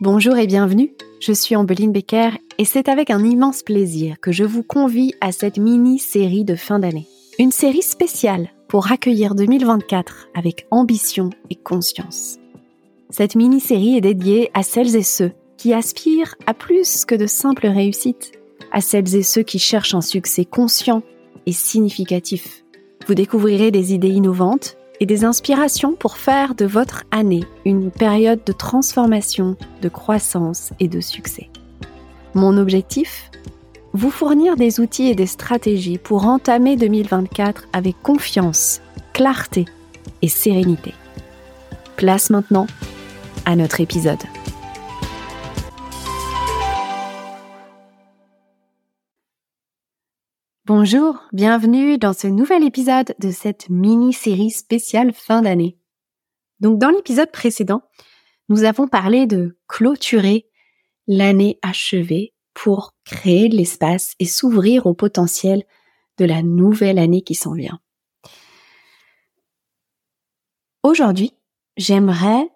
Bonjour et bienvenue, je suis Ambeline Becker et c'est avec un immense plaisir que je vous convie à cette mini-série de fin d'année. Une série spéciale pour accueillir 2024 avec ambition et conscience. Cette mini-série est dédiée à celles et ceux qui aspirent à plus que de simples réussites, à celles et ceux qui cherchent un succès conscient et significatif. Vous découvrirez des idées innovantes et des inspirations pour faire de votre année une période de transformation, de croissance et de succès. Mon objectif? Vous fournir des outils et des stratégies pour entamer 2024 avec confiance, clarté et sérénité. Place maintenant à notre épisode. Bonjour, bienvenue dans ce nouvel épisode de cette mini-série spéciale fin d'année. Donc dans l'épisode précédent, nous avons parlé de clôturer l'année achevée pour créer de l'espace et s'ouvrir au potentiel de la nouvelle année qui s'en vient. Aujourd'hui, j'aimerais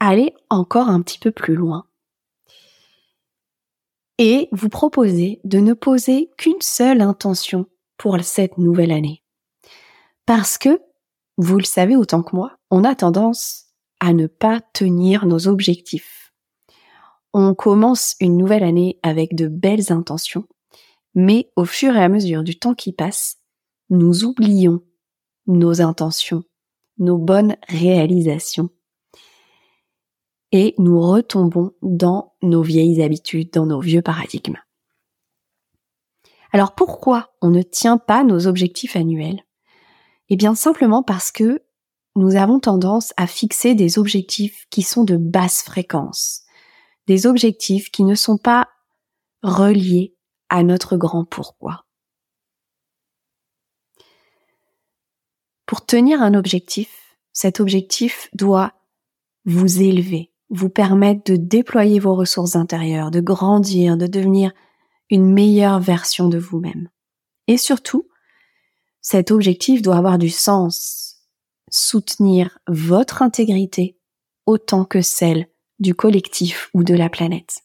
aller encore un petit peu plus loin et vous proposer de ne poser qu'une seule intention pour cette nouvelle année. Parce que, vous le savez autant que moi, on a tendance à ne pas tenir nos objectifs. On commence une nouvelle année avec de belles intentions, mais au fur et à mesure du temps qui passe, nous oublions nos intentions, nos bonnes réalisations et nous retombons dans nos vieilles habitudes, dans nos vieux paradigmes. Alors pourquoi on ne tient pas nos objectifs annuels? Eh bien simplement parce que nous avons tendance à fixer des objectifs qui sont de basse fréquence, des objectifs qui ne sont pas reliés à notre grand pourquoi. Pour tenir un objectif, cet objectif doit vous élever, vous permettre de déployer vos ressources intérieures, de grandir, de devenir une meilleure version de vous-même. Et surtout, cet objectif doit avoir du sens, soutenir votre intégrité autant que celle du collectif ou de la planète.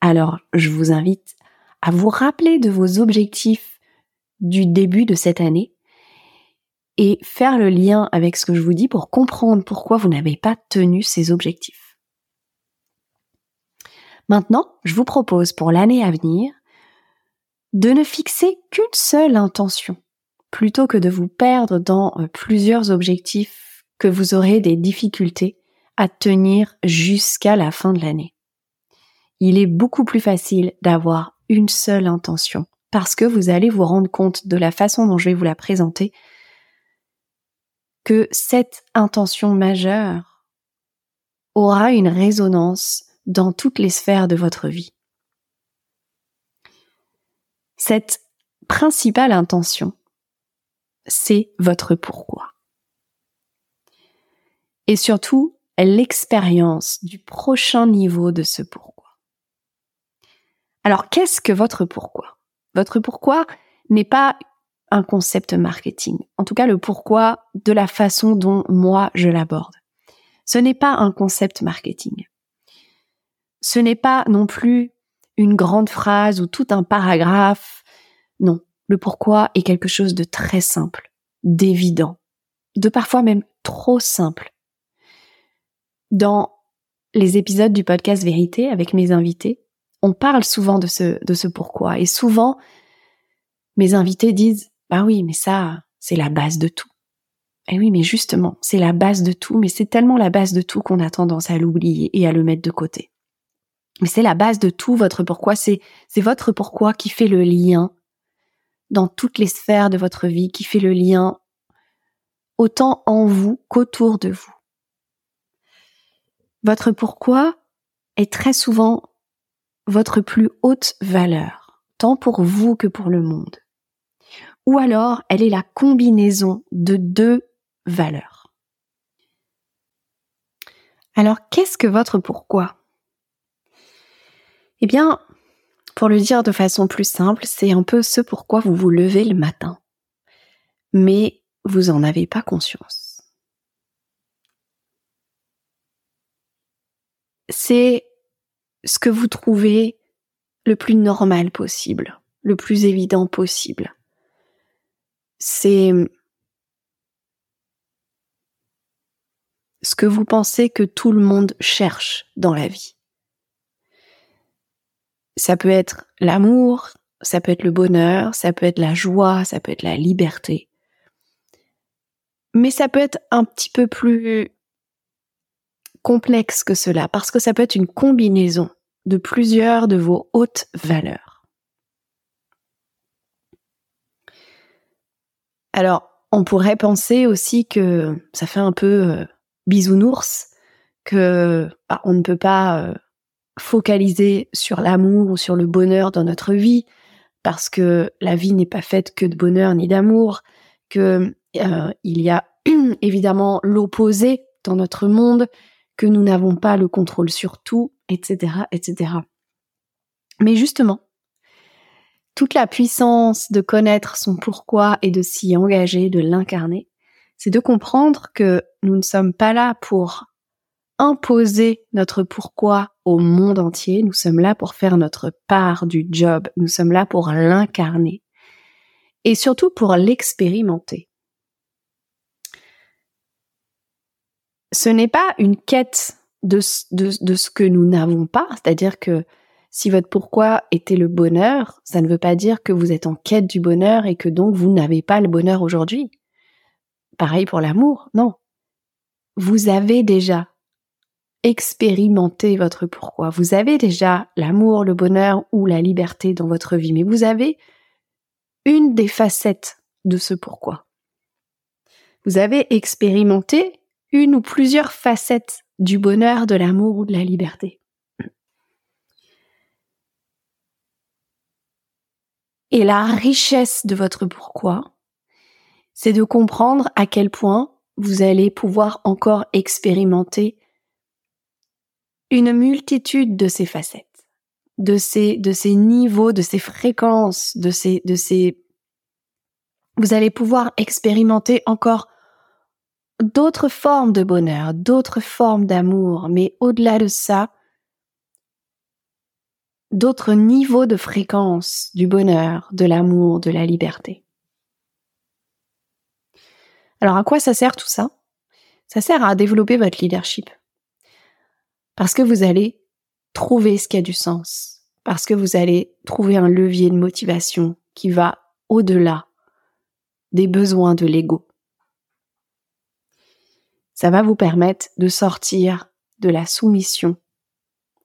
Alors, je vous invite à vous rappeler de vos objectifs du début de cette année et faire le lien avec ce que je vous dis pour comprendre pourquoi vous n'avez pas tenu ces objectifs. Maintenant, je vous propose pour l'année à venir de ne fixer qu'une seule intention, plutôt que de vous perdre dans euh, plusieurs objectifs que vous aurez des difficultés à tenir jusqu'à la fin de l'année. Il est beaucoup plus facile d'avoir une seule intention parce que vous allez vous rendre compte de la façon dont je vais vous la présenter que cette intention majeure aura une résonance dans toutes les sphères de votre vie. Cette principale intention, c'est votre pourquoi. Et surtout, l'expérience du prochain niveau de ce pourquoi. Alors, qu'est-ce que votre pourquoi? Votre pourquoi n'est pas un concept marketing. En tout cas, le pourquoi de la façon dont moi je l'aborde. Ce n'est pas un concept marketing. Ce n'est pas non plus une grande phrase ou tout un paragraphe. Non, le pourquoi est quelque chose de très simple, d'évident, de parfois même trop simple. Dans les épisodes du podcast Vérité avec mes invités, on parle souvent de ce, de ce pourquoi et souvent mes invités disent bah oui, mais ça, c'est la base de tout. Eh oui, mais justement, c'est la base de tout, mais c'est tellement la base de tout qu'on a tendance à l'oublier et à le mettre de côté. Mais c'est la base de tout, votre pourquoi, c'est, c'est votre pourquoi qui fait le lien dans toutes les sphères de votre vie, qui fait le lien autant en vous qu'autour de vous. Votre pourquoi est très souvent votre plus haute valeur, tant pour vous que pour le monde ou alors elle est la combinaison de deux valeurs. Alors qu'est-ce que votre pourquoi? Eh bien, pour le dire de façon plus simple, c'est un peu ce pourquoi vous vous levez le matin. Mais vous n'en avez pas conscience. c'est ce que vous trouvez le plus normal possible, le plus évident possible. C'est ce que vous pensez que tout le monde cherche dans la vie. Ça peut être l'amour, ça peut être le bonheur, ça peut être la joie, ça peut être la liberté. Mais ça peut être un petit peu plus complexe que cela, parce que ça peut être une combinaison de plusieurs de vos hautes valeurs. Alors, on pourrait penser aussi que ça fait un peu euh, bisounours, que bah, on ne peut pas euh, focaliser sur l'amour ou sur le bonheur dans notre vie, parce que la vie n'est pas faite que de bonheur ni d'amour, que euh, il y a évidemment l'opposé dans notre monde, que nous n'avons pas le contrôle sur tout, etc., etc. Mais justement, toute la puissance de connaître son pourquoi et de s'y engager, de l'incarner, c'est de comprendre que nous ne sommes pas là pour imposer notre pourquoi au monde entier, nous sommes là pour faire notre part du job, nous sommes là pour l'incarner. Et surtout pour l'expérimenter. Ce n'est pas une quête de, ce que nous n'avons pas, c'est-à-dire que si votre pourquoi était le bonheur, ça ne veut pas dire que vous êtes en quête du bonheur et que donc vous n'avez pas le bonheur aujourd'hui. Pareil pour l'amour, non. Vous avez déjà expérimenté votre pourquoi. Vous avez déjà l'amour, le bonheur ou la liberté dans votre vie, mais vous avez une des facettes de ce pourquoi. Vous avez expérimenté une ou plusieurs facettes du bonheur, de l'amour ou de la liberté. Et la richesse de votre pourquoi, c'est de comprendre à quel point vous allez pouvoir encore expérimenter une multitude de ces facettes, de ces, de ces niveaux, de ces fréquences, de ces, de ces, vous allez pouvoir expérimenter encore d'autres formes de bonheur, d'autres formes d'amour, mais au-delà de ça, d'autres niveaux de fréquence du bonheur, de l'amour, de la liberté. Alors à quoi ça sert tout ça? Ça sert à développer votre leadership. Parce que vous allez trouver ce qui a du sens. Parce que vous allez trouver un levier de motivation qui va au-delà des besoins de l'ego. Ça va vous permettre de sortir de la soumission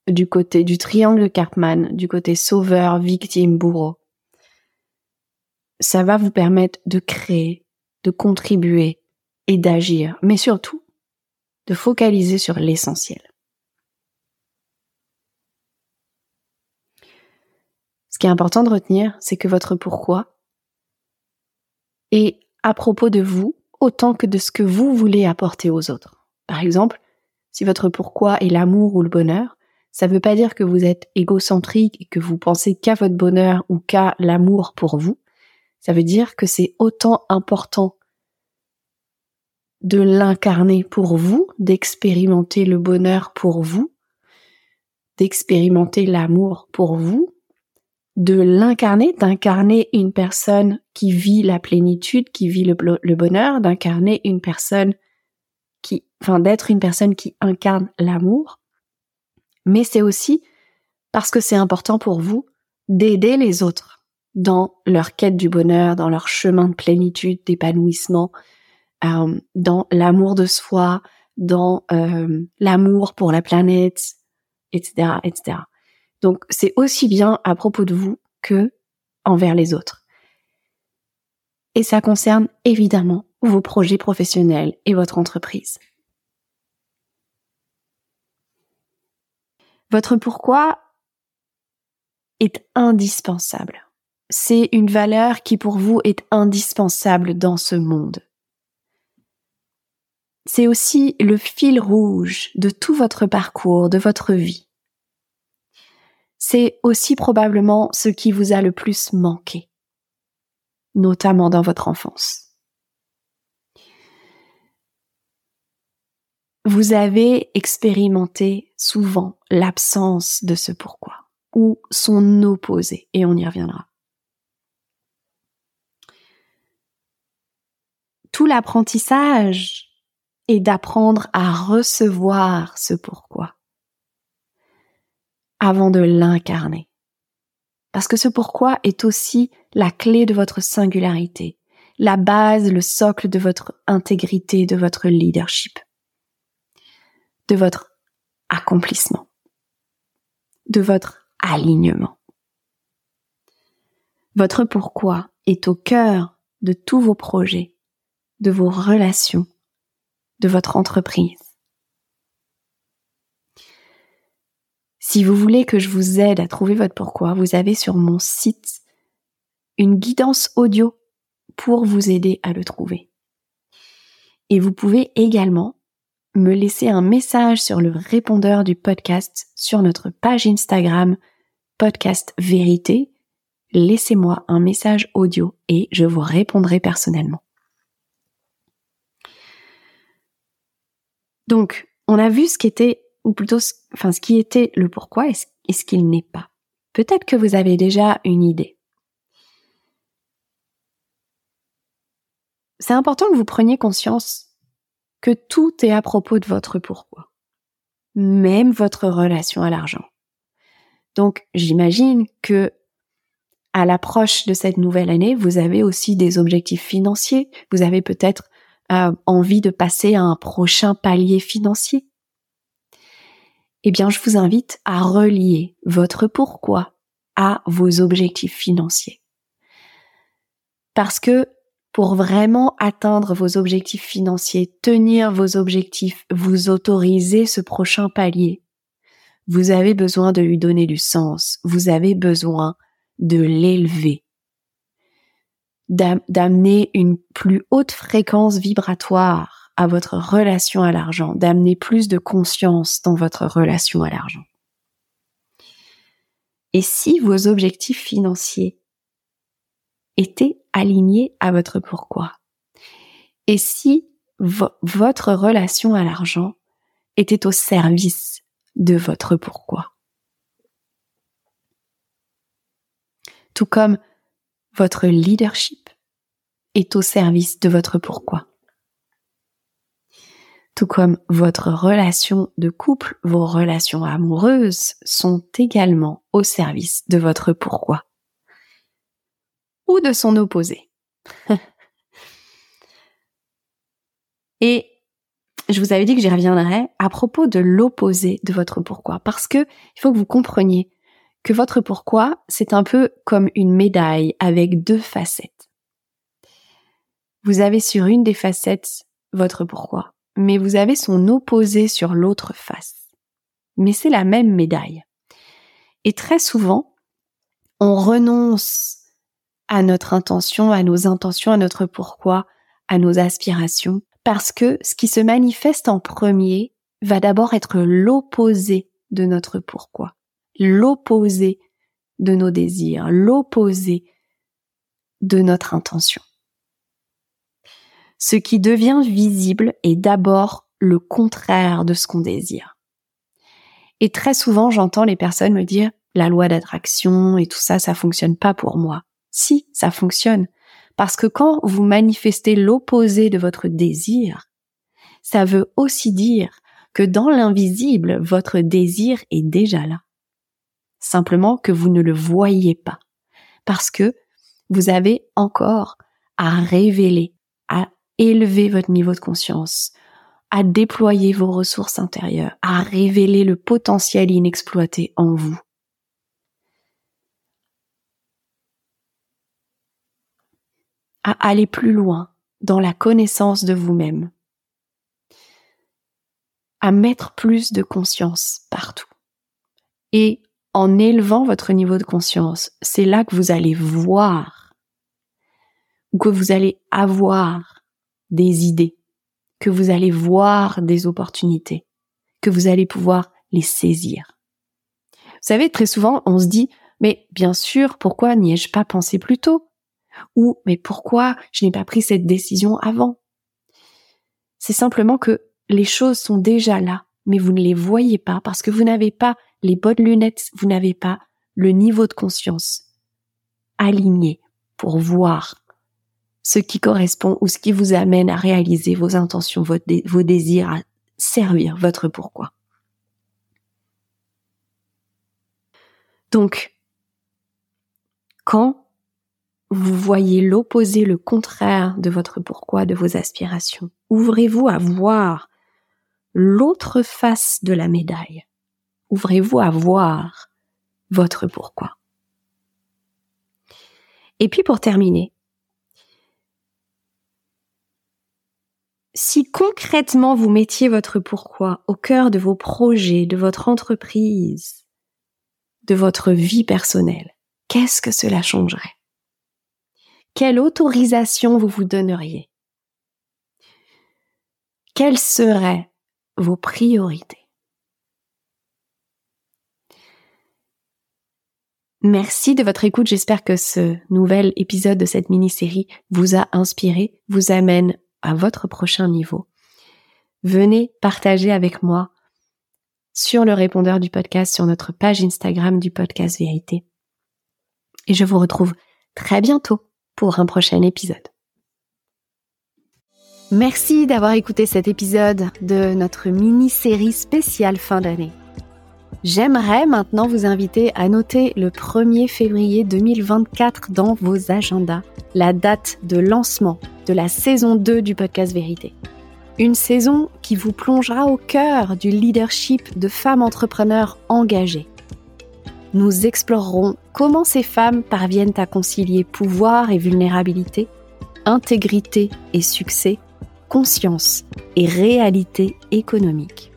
du côté du triangle Cartman, du côté sauveur, victime, bourreau. Ça va vous permettre de créer de contribuer et d'agir, mais surtout de focaliser sur l'essentiel. Ce qui est important de retenir, c'est que votre pourquoi est à propos de vous autant que de ce que vous voulez apporter aux autres. Par exemple, si votre pourquoi est l'amour ou le bonheur, ça ne veut pas dire que vous êtes égocentrique et que vous pensez qu'à votre bonheur ou qu'à l'amour pour vous. Ça veut dire que c'est autant important de l'incarner pour vous, d'expérimenter le bonheur pour vous, d'expérimenter l'amour pour vous, de l'incarner, d'incarner une personne qui vit la plénitude, qui vit le, bonheur, d'incarner une personne qui, enfin, d'être une personne qui incarne l'amour. Mais c'est aussi parce que c'est important pour vous d'aider les autres dans leur quête du bonheur, dans leur chemin de plénitude, d'épanouissement, euh, dans l'amour de soi, dans euh, l'amour pour la planète, etc., etc. Donc c'est aussi bien à propos de vous que envers les autres. Et ça concerne évidemment vos projets professionnels et votre entreprise. Votre pourquoi est indispensable c'est une valeur qui pour vous est indispensable dans ce monde. C'est aussi le fil rouge de tout votre parcours, de votre vie. C'est aussi probablement ce qui vous a le plus manqué, notamment dans votre enfance. Vous avez expérimenté souvent l'absence de ce pourquoi ou son opposé, et on y reviendra. Tout l'apprentissage est d'apprendre à recevoir ce pourquoi avant de l'incarner. Parce que ce pourquoi est aussi la clé de votre singularité, la base, le socle de votre intégrité, de votre leadership, de votre accomplissement, de votre alignement. Votre pourquoi est au cœur de tous vos projets, de vos relations, de votre entreprise. Si vous voulez que je vous aide à trouver votre pourquoi, vous avez sur mon site une guidance audio pour vous aider à le trouver. Et vous pouvez également me laisser un message sur le répondeur du podcast sur notre page Instagram podcast vérité. Laissez-moi un message audio et je vous répondrai personnellement. Donc, on a vu ce qu'était, ou plutôt, enfin, ce qui était le pourquoi et ce qu'il n'est pas. Peut-être que vous avez déjà une idée. c'est important que vous preniez conscience que tout est à propos de votre pourquoi, même votre relation à l'argent. Donc, j'imagine que à l'approche de cette nouvelle année, vous avez aussi des objectifs financiers. Vous avez peut-être euh, envie de passer à un prochain palier financier. Eh bien, je vous invite à relier votre pourquoi à vos objectifs financiers. Parce que pour vraiment atteindre vos objectifs financiers, tenir vos objectifs, vous autoriser ce prochain palier. Vous avez besoin de lui donner du sens, vous avez besoin de l'élever, d'amener une plus haute fréquence vibratoire à votre relation à l'argent, d'amener plus de conscience dans votre relation à l'argent. Et si vos objectifs financiers étaient aligné à votre pourquoi. Et si votre relation à l'argent était au service de votre pourquoi? Tout comme votre leadership est au service de votre pourquoi. Tout comme votre relation de couple, vos relations amoureuses sont également au service de votre pourquoi ou de son opposé. Et je vous avais dit que j'y reviendrai à propos de l'opposé de votre pourquoi, parce que il faut que vous compreniez que votre pourquoi, c'est un peu comme une médaille avec deux facettes. Vous avez sur une des facettes votre pourquoi, mais vous avez son opposé sur l'autre face. Mais c'est la même médaille. Et très souvent, on renonce à notre intention, à nos intentions, à notre pourquoi, à nos aspirations, parce que ce qui se manifeste en premier va d'abord être l'opposé de notre pourquoi, l'opposé de nos désirs, l'opposé de notre intention. Ce qui devient visible est d'abord le contraire de ce qu'on désire. Et très souvent, j'entends les personnes me dire, la loi d'attraction et tout ça, ça fonctionne pas pour moi. Si, ça fonctionne. Parce que quand vous manifestez l'opposé de votre désir, ça veut aussi dire que dans l'invisible, votre désir est déjà là. Simplement que vous ne le voyez pas. Parce que vous avez encore à révéler, à élever votre niveau de conscience, à déployer vos ressources intérieures, à révéler le potentiel inexploité en vous. À aller plus loin dans la connaissance de vous-même, à mettre plus de conscience partout. Et en élevant votre niveau de conscience, c'est là que vous allez voir ou que vous allez avoir des idées, que vous allez voir des opportunités, que vous allez pouvoir les saisir. Vous savez, très souvent, on se dit, mais bien sûr, pourquoi n'y ai-je pas pensé plus tôt? Ou mais pourquoi je n'ai pas pris cette décision avant? C'est simplement que les choses sont déjà là, mais vous ne les voyez pas parce que vous n'avez pas les bonnes lunettes, vous n'avez pas le niveau de conscience aligné pour voir ce qui correspond ou ce qui vous amène à réaliser vos intentions, vos désirs, à servir votre pourquoi. Donc, quand vous voyez l'opposé, le contraire de votre pourquoi, de vos aspirations, ouvrez-vous à voir l'autre face de la médaille. Ouvrez-vous à voir votre pourquoi. Et puis pour terminer, si concrètement vous mettiez votre pourquoi au cœur de vos projets, de votre entreprise, de votre vie personnelle, qu'est-ce que cela changerait? Quelle autorisation vous vous donneriez? Quelles seraient vos priorités? Merci de votre écoute. J'espère que ce nouvel épisode de cette mini-série vous a inspiré, vous amène à votre prochain niveau. Venez partager avec moi sur le répondeur du podcast, sur notre page Instagram du podcast Vérité. Et je vous retrouve très bientôt pour un prochain épisode. Merci d'avoir écouté cet épisode de notre mini-série spéciale fin d'année. J'aimerais maintenant vous inviter à noter le 1er février 2024 dans vos agendas, la date de lancement de la saison 2 du podcast Vérité. Une saison qui vous plongera au cœur du leadership de femmes entrepreneurs engagées. Nous explorerons comment ces femmes parviennent à concilier pouvoir et vulnérabilité, intégrité et succès, conscience et réalité économique.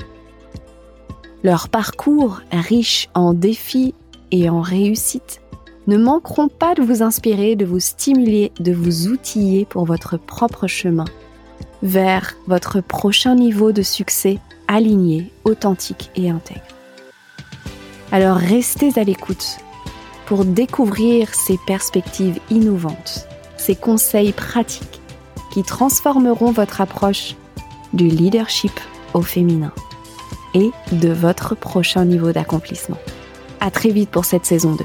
Leur parcours, riche en défis et en réussites, ne manqueront pas de vous inspirer, de vous stimuler, de vous outiller pour votre propre chemin vers votre prochain niveau de succès aligné, authentique et intègre. Alors restez à l'écoute pour découvrir ces perspectives innovantes, ces conseils pratiques qui transformeront votre approche du leadership au féminin et de votre prochain niveau d'accomplissement. À très vite pour cette saison 2.